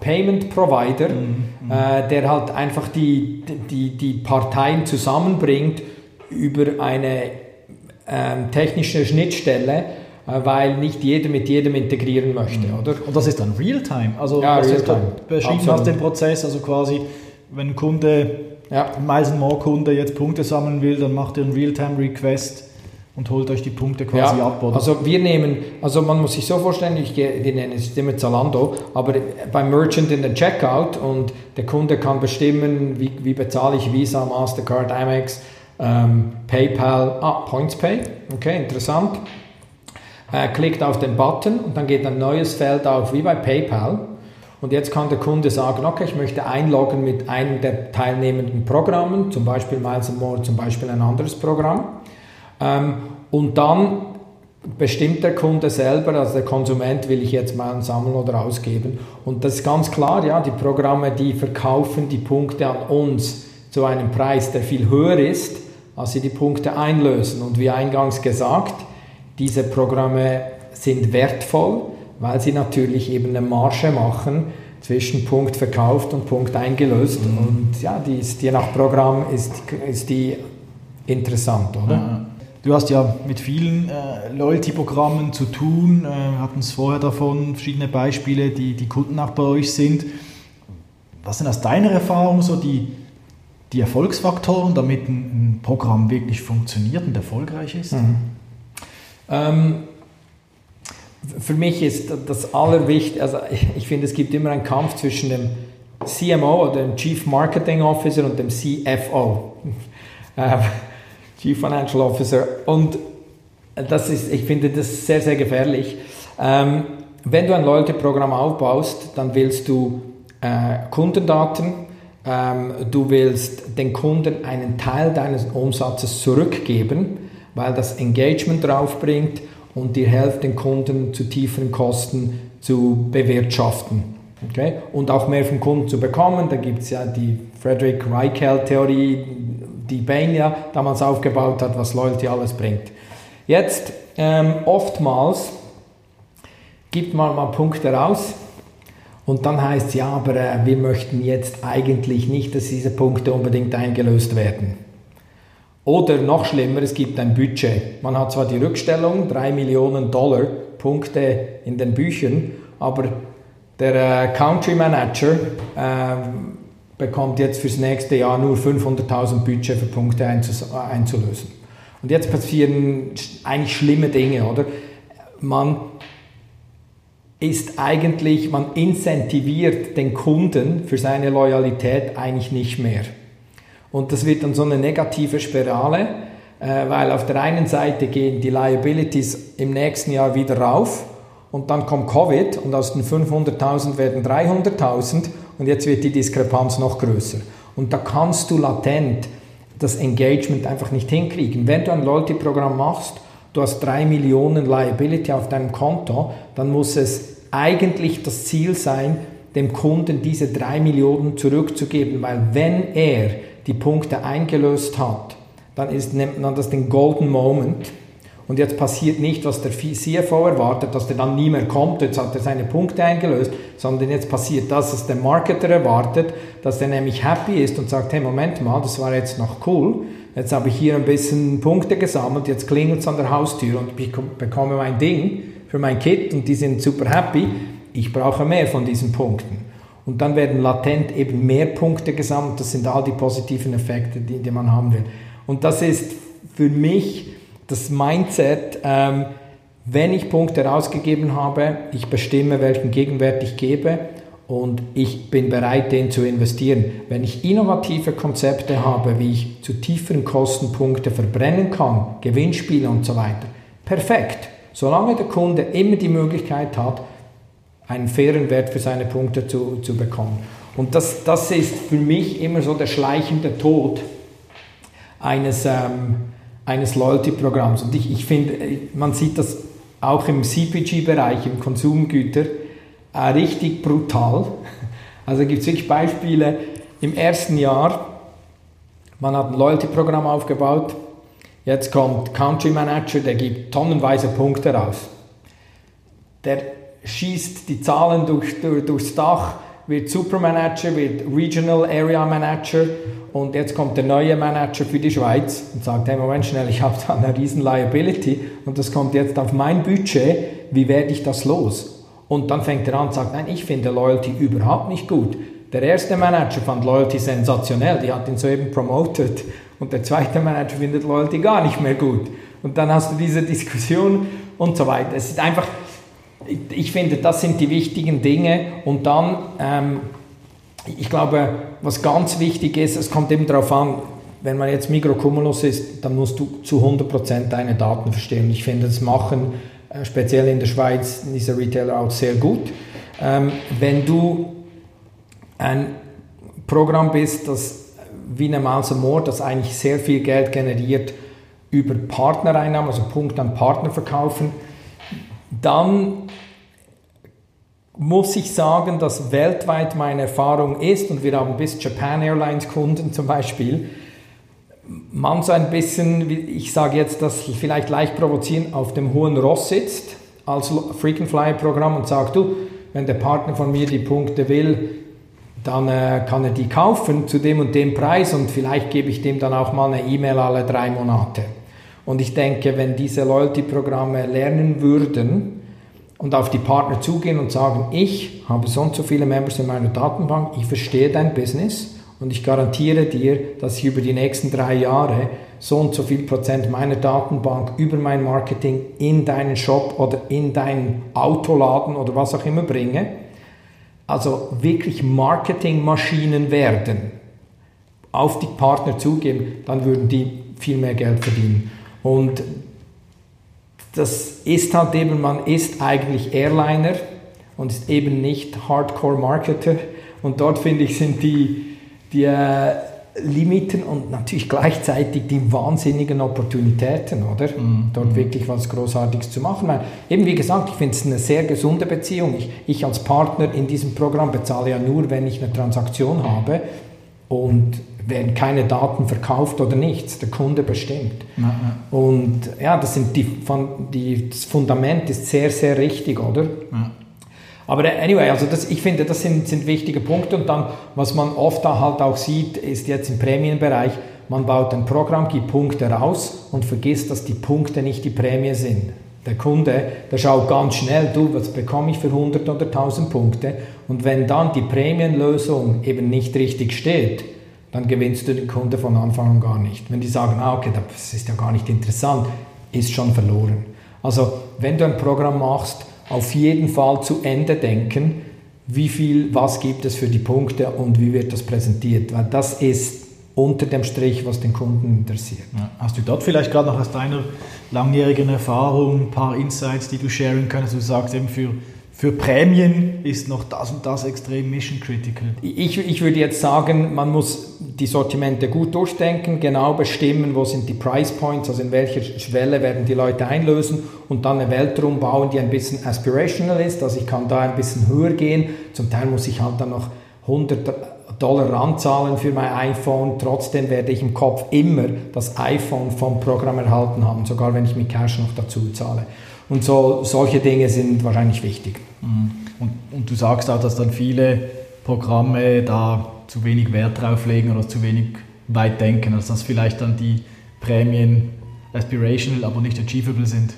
S2: Payment Provider, mhm. äh, der halt einfach die, die, die Parteien zusammenbringt über eine ähm, technische Schnittstelle, äh, weil nicht jeder mit jedem integrieren möchte, mhm. oder?
S1: Und das ist dann Realtime, also
S2: ja,
S1: was
S2: Realtime.
S1: du beschrieben hast, den Prozess, also quasi, wenn ein Kunde, ja. ein Miles More Kunde jetzt Punkte sammeln will, dann macht er einen Realtime Request und holt euch die Punkte quasi ja, ab,
S2: oder? Also wir nehmen, also man muss sich so vorstellen, ich, wir nennen es immer Zalando, aber beim Merchant in den Checkout und der Kunde kann bestimmen, wie, wie bezahle ich Visa, Mastercard, Amex, ähm, PayPal, ah, PointsPay, okay, interessant. Er klickt auf den Button und dann geht ein neues Feld auf, wie bei PayPal. Und jetzt kann der Kunde sagen, okay, ich möchte einloggen mit einem der teilnehmenden Programmen, zum Beispiel Miles More, zum Beispiel ein anderes Programm. Ähm, und dann bestimmt der Kunde selber, also der Konsument, will ich jetzt mal sammeln oder ausgeben. Und das ist ganz klar, ja, die Programme, die verkaufen die Punkte an uns zu einem Preis, der viel höher ist, als sie die Punkte einlösen. Und wie eingangs gesagt, diese Programme sind wertvoll, weil sie natürlich eben eine Marge machen zwischen Punkt verkauft und Punkt eingelöst. Mhm. Und ja, die ist, je nach Programm ist, ist die interessant, oder? Ja.
S1: Du hast ja mit vielen äh, Loyalty-Programmen zu tun. Äh, wir hatten es vorher davon, verschiedene Beispiele, die, die Kunden auch bei euch sind. Was sind aus deiner Erfahrung so die, die Erfolgsfaktoren, damit ein, ein Programm wirklich funktioniert und erfolgreich ist? Mhm.
S2: Ähm, für mich ist das Allerwichtigste, also ich, ich finde, es gibt immer einen Kampf zwischen dem CMO oder dem Chief Marketing Officer und dem CFO. Chief Financial Officer. Und das ist, ich finde das sehr, sehr gefährlich. Ähm, wenn du ein Loyalty-Programm aufbaust, dann willst du äh, Kundendaten, ähm, du willst den Kunden einen Teil deines Umsatzes zurückgeben, weil das Engagement draufbringt und dir hilft, den Kunden zu tieferen Kosten zu bewirtschaften. Okay? Und auch mehr vom Kunden zu bekommen. Da gibt es ja die Frederick Reichel-Theorie, die Bain ja damals aufgebaut hat, was Loyalty alles bringt. Jetzt, ähm, oftmals gibt man mal Punkte raus und dann heißt es, ja, aber äh, wir möchten jetzt eigentlich nicht, dass diese Punkte unbedingt eingelöst werden. Oder noch schlimmer, es gibt ein Budget. Man hat zwar die Rückstellung, 3 Millionen Dollar Punkte in den Büchern, aber der äh, Country Manager äh, bekommt jetzt fürs nächste Jahr nur 500.000 Budget für Punkte einzulösen. Und jetzt passieren eigentlich schlimme Dinge, oder? Man ist eigentlich, man incentiviert den Kunden für seine Loyalität eigentlich nicht mehr. Und das wird dann so eine negative Spirale, äh, weil auf der einen Seite gehen die Liabilities im nächsten Jahr wieder rauf und dann kommt Covid und aus den 500.000 werden 300.000 und jetzt wird die Diskrepanz noch größer. Und da kannst du latent das Engagement einfach nicht hinkriegen. Wenn du ein Loyalty-Programm machst, du hast 3 Millionen Liability auf deinem Konto, dann muss es eigentlich das Ziel sein, dem Kunden diese 3 Millionen zurückzugeben, weil wenn er die Punkte eingelöst hat, dann ist, nennt man das den Golden Moment und jetzt passiert nicht, was der CFO erwartet, dass der dann nie mehr kommt, jetzt hat er seine Punkte eingelöst, sondern jetzt passiert das, was der Marketer erwartet, dass er nämlich happy ist und sagt, hey, Moment mal, das war jetzt noch cool, jetzt habe ich hier ein bisschen Punkte gesammelt, jetzt klingelt es an der Haustür und ich bekomme mein Ding für mein Kit und die sind super happy, ich brauche mehr von diesen Punkten. Und dann werden latent eben mehr Punkte gesammelt, das sind all die positiven Effekte, die, die man haben will. Und das ist für mich das Mindset, ähm, wenn ich Punkte rausgegeben habe, ich bestimme, welchen Gegenwert ich gebe und ich bin bereit, den zu investieren. Wenn ich innovative Konzepte habe, wie ich zu tieferen Kosten Punkte verbrennen kann, Gewinnspiele und so weiter, perfekt. Solange der Kunde immer die Möglichkeit hat, einen fairen Wert für seine Punkte zu, zu bekommen. Und das, das ist für mich immer so der schleichende Tod eines, ähm, eines Loyalty-Programms. Und ich, ich finde, man sieht das auch im CPG-Bereich, im Konsumgüter, äh, richtig brutal. Also gibt es wirklich Beispiele im ersten Jahr, man hat ein Loyalty-Programm aufgebaut, jetzt kommt Country Manager, der gibt tonnenweise Punkte raus. Der schießt die Zahlen durch, durch, durchs Dach, wird Supermanager, wird Regional Area Manager und jetzt kommt der neue Manager für die Schweiz und sagt, hey Moment schnell, ich habe da eine riesen Liability und das kommt jetzt auf mein Budget, wie werde ich das los? Und dann fängt er an und sagt, nein, ich finde Loyalty überhaupt nicht gut. Der erste Manager fand Loyalty sensationell, die hat ihn soeben promoted und der zweite Manager findet Loyalty gar nicht mehr gut. Und dann hast du diese Diskussion und so weiter. Es ist einfach, ich finde, das sind die wichtigen Dinge. Und dann, ähm, ich glaube, was ganz wichtig ist, es kommt eben darauf an, wenn man jetzt Mikrocumulus ist, dann musst du zu 100% deine Daten verstehen. Ich finde, das machen äh, speziell in der Schweiz diese Retailer auch sehr gut. Ähm, wenn du ein Programm bist, das wie eine am Moor, das eigentlich sehr viel Geld generiert über Partnereinnahmen, also Punkt an Partner verkaufen, dann muss ich sagen, dass weltweit meine Erfahrung ist, und wir haben bis Japan Airlines Kunden zum Beispiel, man so ein bisschen, ich sage jetzt das vielleicht leicht provozieren, auf dem hohen Ross sitzt als Frequent Flyer Programm und sagt, du, wenn der Partner von mir die Punkte will, dann äh, kann er die kaufen zu dem und dem Preis und vielleicht gebe ich dem dann auch mal eine E-Mail alle drei Monate. Und ich denke, wenn diese Loyalty-Programme lernen würden und auf die Partner zugehen und sagen, ich habe so und so viele Members in meiner Datenbank, ich verstehe dein Business und ich garantiere dir, dass ich über die nächsten drei Jahre so und so viel Prozent meiner Datenbank über mein Marketing in deinen Shop oder in deinen Autoladen oder was auch immer bringe. Also wirklich Marketingmaschinen werden, auf die Partner zugeben, dann würden die viel mehr Geld verdienen. Und das ist halt eben, man ist eigentlich Airliner und ist eben nicht Hardcore-Marketer. Und dort finde ich, sind die, die äh, Limiten und natürlich gleichzeitig die wahnsinnigen Opportunitäten, oder? Mhm. Dort mhm. wirklich was Großartiges zu machen. Weil, eben wie gesagt, ich finde es eine sehr gesunde Beziehung. Ich, ich als Partner in diesem Programm bezahle ja nur, wenn ich eine Transaktion habe. Und werden keine Daten verkauft oder nichts. Der Kunde bestimmt. Ja, ja. Und ja, das, sind die, die, das Fundament ist sehr, sehr richtig, oder? Ja. Aber anyway, also das, ich finde, das sind, sind wichtige Punkte. Und dann, was man oft da halt auch sieht, ist jetzt im Prämienbereich, man baut ein Programm, gibt Punkte raus und vergisst, dass die Punkte nicht die Prämie sind. Der Kunde, der schaut ganz schnell, du, was bekomme ich für 100 oder 1000 Punkte? Und wenn dann die Prämienlösung eben nicht richtig steht, dann gewinnst du den Kunde von Anfang an gar nicht. Wenn die sagen, ah, okay, das ist ja gar nicht interessant, ist schon verloren. Also, wenn du ein Programm machst, auf jeden Fall zu Ende denken, wie viel, was gibt es für die Punkte und wie wird das präsentiert, weil das ist unter dem Strich, was den Kunden interessiert.
S1: Ja. Hast du dort vielleicht gerade noch aus deiner langjährigen Erfahrung ein paar Insights, die du sharen kannst? Du sagst eben für für Prämien ist noch das und das extrem mission critical.
S2: Ich, ich würde jetzt sagen, man muss die Sortimente gut durchdenken, genau bestimmen, wo sind die Price Points, also in welcher Schwelle werden die Leute einlösen und dann eine Welt drum bauen, die ein bisschen aspirational ist, also ich kann da ein bisschen höher gehen. Zum Teil muss ich halt dann noch 100 Dollar ranzahlen für mein iPhone. Trotzdem werde ich im Kopf immer das iPhone vom Programm erhalten haben, sogar wenn ich mit Cash noch dazu zahle. Und so, solche Dinge sind wahrscheinlich wichtig.
S1: Mhm. Und, und, du sagst auch, dass dann viele Programme da zu wenig Wert drauf legen oder zu wenig weit denken, dass vielleicht dann die Prämien aspirational, aber nicht achievable sind.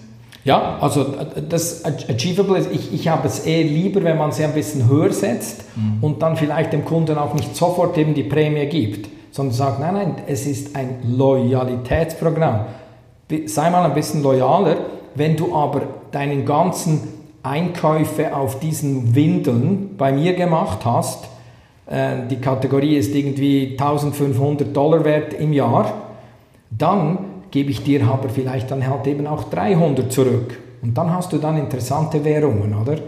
S2: Ja, also das Achievable ist, ich, ich habe es eh lieber, wenn man sie ein bisschen höher setzt mhm. und dann vielleicht dem Kunden auch nicht sofort eben die Prämie gibt, sondern sagt, nein, nein, es ist ein Loyalitätsprogramm. Sei mal ein bisschen loyaler wenn du aber deinen ganzen Einkäufe auf diesen Windeln bei mir gemacht hast, äh, die Kategorie ist irgendwie 1500 Dollar wert im Jahr, dann gebe ich dir aber vielleicht dann halt eben auch 300 zurück. Und dann hast du dann interessante Währungen, oder?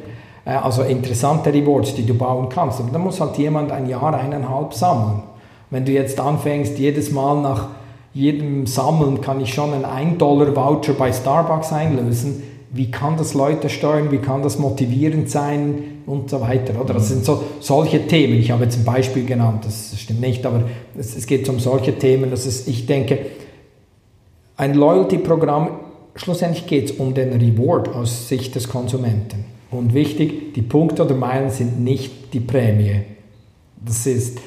S2: Äh, also interessante Rewards, die du bauen kannst. Aber dann muss halt jemand ein Jahr, eineinhalb sammeln. Wenn du jetzt anfängst, jedes Mal nach jedem Sammeln kann ich schon einen 1-Dollar-Voucher bei Starbucks einlösen. Wie kann das Leute steuern? Wie kann das motivierend sein? Und so weiter. Oder? Das sind so solche Themen. Ich habe jetzt ein Beispiel genannt, das stimmt nicht, aber es, es geht um solche Themen. Das ist, ich denke, ein Loyalty-Programm, schlussendlich geht es um den Reward aus Sicht des Konsumenten. Und wichtig, die Punkte oder Meilen sind nicht die Prämie. Das ist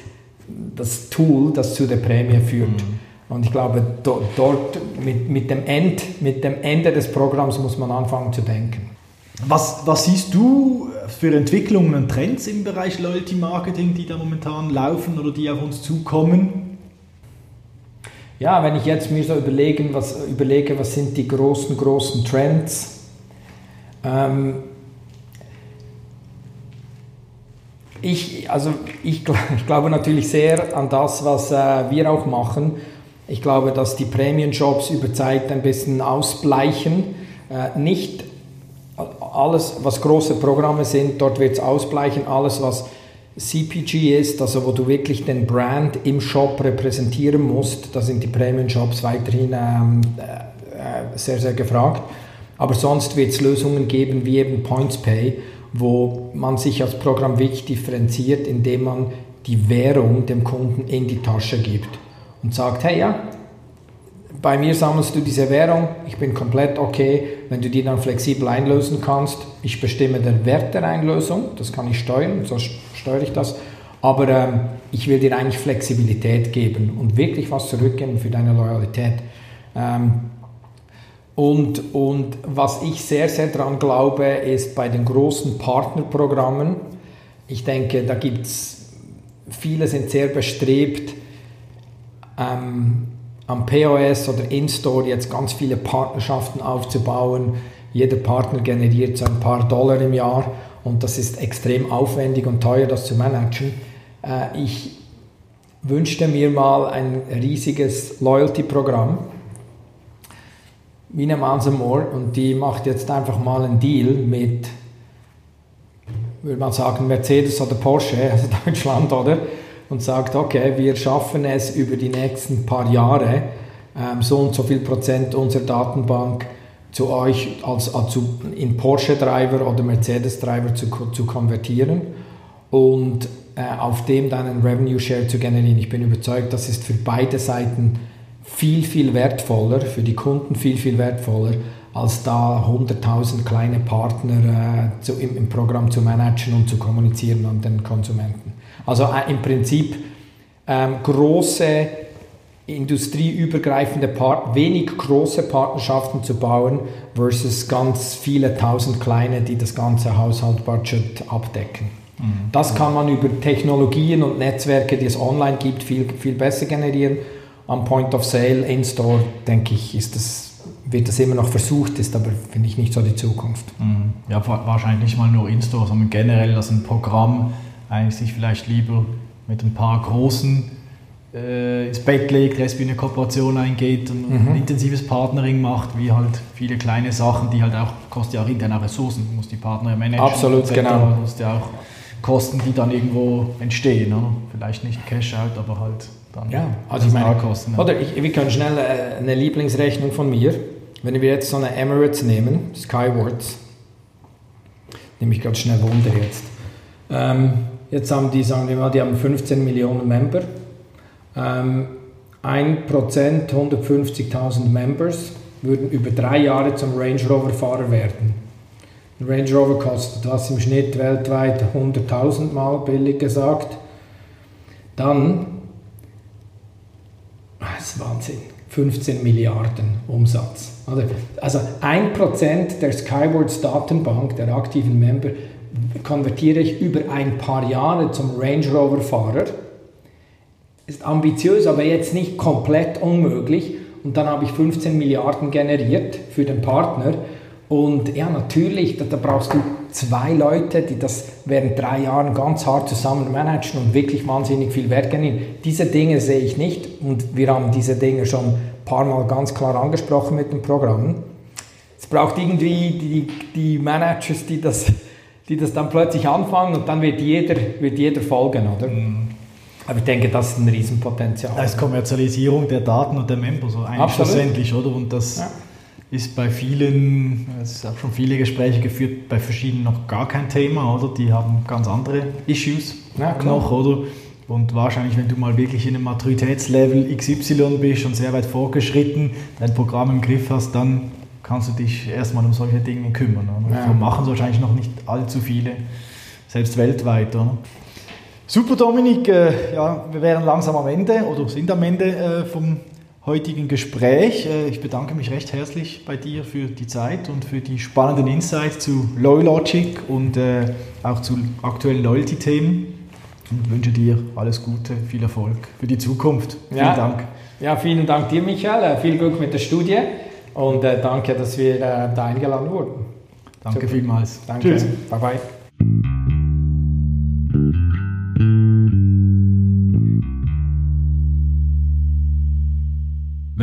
S2: das Tool, das zu der Prämie führt. Mhm. Und ich glaube, dort, dort mit, mit, dem End, mit dem Ende des Programms muss man anfangen zu denken.
S1: Was, was siehst du für Entwicklungen und Trends im Bereich Loyalty Marketing, die da momentan laufen oder die auf uns zukommen?
S2: Ja, wenn ich jetzt mir so überlegen, was, überlege, was sind die großen, großen Trends, ähm, ich, also ich, ich, glaube natürlich sehr an das, was äh, wir auch machen. Ich glaube, dass die Prämienjobs über Zeit ein bisschen ausbleichen. Äh, nicht alles, was große Programme sind, dort wird es ausbleichen. Alles, was CPG ist, also wo du wirklich den Brand im Shop repräsentieren musst, da sind die Prämienjobs weiterhin ähm, äh, sehr, sehr gefragt. Aber sonst wird es Lösungen geben wie eben Points Pay, wo man sich als Programm wirklich differenziert, indem man die Währung dem Kunden in die Tasche gibt und sagt, hey ja, bei mir sammelst du diese Währung, ich bin komplett okay, wenn du die dann flexibel einlösen kannst. Ich bestimme den Wert der Einlösung, das kann ich steuern, so steuere ich das. Aber ähm, ich will dir eigentlich Flexibilität geben und wirklich was zurückgeben für deine Loyalität. Ähm, und, und was ich sehr, sehr daran glaube, ist bei den großen Partnerprogrammen, ich denke, da gibt es, viele sind sehr bestrebt, ähm, am POS oder In-Store jetzt ganz viele Partnerschaften aufzubauen. Jeder Partner generiert so ein paar Dollar im Jahr und das ist extrem aufwendig und teuer, das zu managen. Äh, ich wünschte mir mal ein riesiges Loyalty-Programm, eine Mansamore und die macht jetzt einfach mal einen Deal mit, würde man sagen, Mercedes oder Porsche, also Deutschland, oder? Und sagt, okay, wir schaffen es über die nächsten paar Jahre, ähm, so und so viel Prozent unserer Datenbank zu euch als, als in Porsche-Driver oder Mercedes-Driver zu, zu konvertieren und äh, auf dem dann einen Revenue Share zu generieren. Ich bin überzeugt, das ist für beide Seiten viel, viel wertvoller, für die Kunden viel, viel wertvoller, als da 100.000 kleine Partner äh, zu, im, im, Programm zu managen und zu kommunizieren an den Konsumenten. Also äh, im Prinzip ähm, große industrieübergreifende Part wenig große Partnerschaften zu bauen versus ganz viele tausend kleine, die das ganze Haushaltbudget abdecken. Mhm. Das kann man über Technologien und Netzwerke, die es online gibt, viel, viel besser generieren am Point of Sale, in-Store, denke ich, ist das, wird das immer noch versucht, ist aber, finde ich, nicht so die Zukunft.
S1: Mhm. Ja, wahrscheinlich nicht mal nur in-Store, sondern generell, dass ein Programm eigentlich sich vielleicht lieber mit ein paar großen äh, ins Bett legt, respektive eine Kooperation eingeht und mhm. ein intensives Partnering macht, wie halt viele kleine Sachen, die halt auch, kostet ja auch interne Ressourcen, muss die Partner managen.
S2: Absolut, genau.
S1: Das ja auch Kosten, die dann irgendwo entstehen. Oder? Vielleicht nicht Cash-out, aber halt dann
S2: ja, also ich meine, kosten. Oder ich, wir können schnell äh, eine Lieblingsrechnung von mir. Wenn wir jetzt so eine Emirates nehmen, Skywards, nehme ich gerade schnell Wunder jetzt. Ähm, jetzt haben die, sagen wir mal, die haben 15 Millionen Member. Ähm, 1% 150.000 Members würden über drei Jahre zum Range Rover Fahrer werden. Ein Range Rover kostet was im Schnitt weltweit 100.000 Mal billig gesagt. Dann das ist Wahnsinn. 15 Milliarden Umsatz. Also 1% der Skywards Datenbank, der aktiven Member, konvertiere ich über ein paar Jahre zum Range Rover Fahrer. Ist ambitiös, aber jetzt nicht komplett unmöglich. Und dann habe ich 15 Milliarden generiert für den Partner. Und ja, natürlich, da, da brauchst du zwei Leute, die das während drei Jahren ganz hart zusammen managen und wirklich wahnsinnig viel Wert generieren. Diese Dinge sehe ich nicht und wir haben diese Dinge schon ein paar Mal ganz klar angesprochen mit dem Programm. Es braucht irgendwie die, die Managers, die das, die das dann plötzlich anfangen und dann wird jeder, wird jeder folgen, oder? Mhm. Aber ich denke, das ist ein Riesenpotenzial.
S1: Ist Kommerzialisierung der Daten und der Member so eigentlich schlussendlich, oder? Und das ja. ist bei vielen, es habe schon viele Gespräche geführt, bei verschiedenen noch gar kein Thema, oder? Die haben ganz andere Issues ja, noch, oder? Und wahrscheinlich, wenn du mal wirklich in einem Maturitätslevel XY bist und sehr weit vorgeschritten, dein Programm im Griff hast, dann kannst du dich erstmal um solche Dinge kümmern. Oder? Ja. machen es wahrscheinlich noch nicht allzu viele, selbst weltweit. Oder? Super, Dominik. Äh, ja, wir wären langsam am Ende oder sind am Ende äh, vom heutigen Gespräch. Äh, ich bedanke mich recht herzlich bei dir für die Zeit und für die spannenden Insights zu Loylogic und auch zu aktuellen Loyalty-Themen und wünsche dir alles Gute, viel Erfolg für die Zukunft.
S2: Vielen ja. Dank. Ja, vielen Dank dir, Michael. Viel Glück mit der Studie und danke, dass wir da eingeladen wurden.
S1: Danke Super. vielmals.
S2: Danke. Tschüss. Bye bye.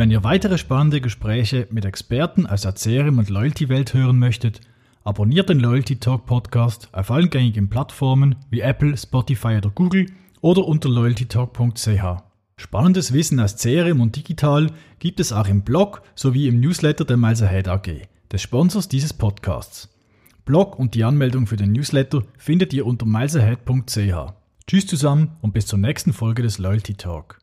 S1: Wenn ihr weitere spannende Gespräche mit Experten aus der CRM und Loyalty-Welt hören möchtet, abonniert den Loyalty Talk Podcast auf allen gängigen Plattformen wie Apple, Spotify oder Google oder unter loyaltytalk.ch. Spannendes Wissen aus CRM und digital gibt es auch im Blog sowie im Newsletter der Miles Ahead AG, des Sponsors dieses Podcasts. Blog und die Anmeldung für den Newsletter findet ihr unter milesahead.ch. Tschüss zusammen und bis zur nächsten Folge des Loyalty Talk.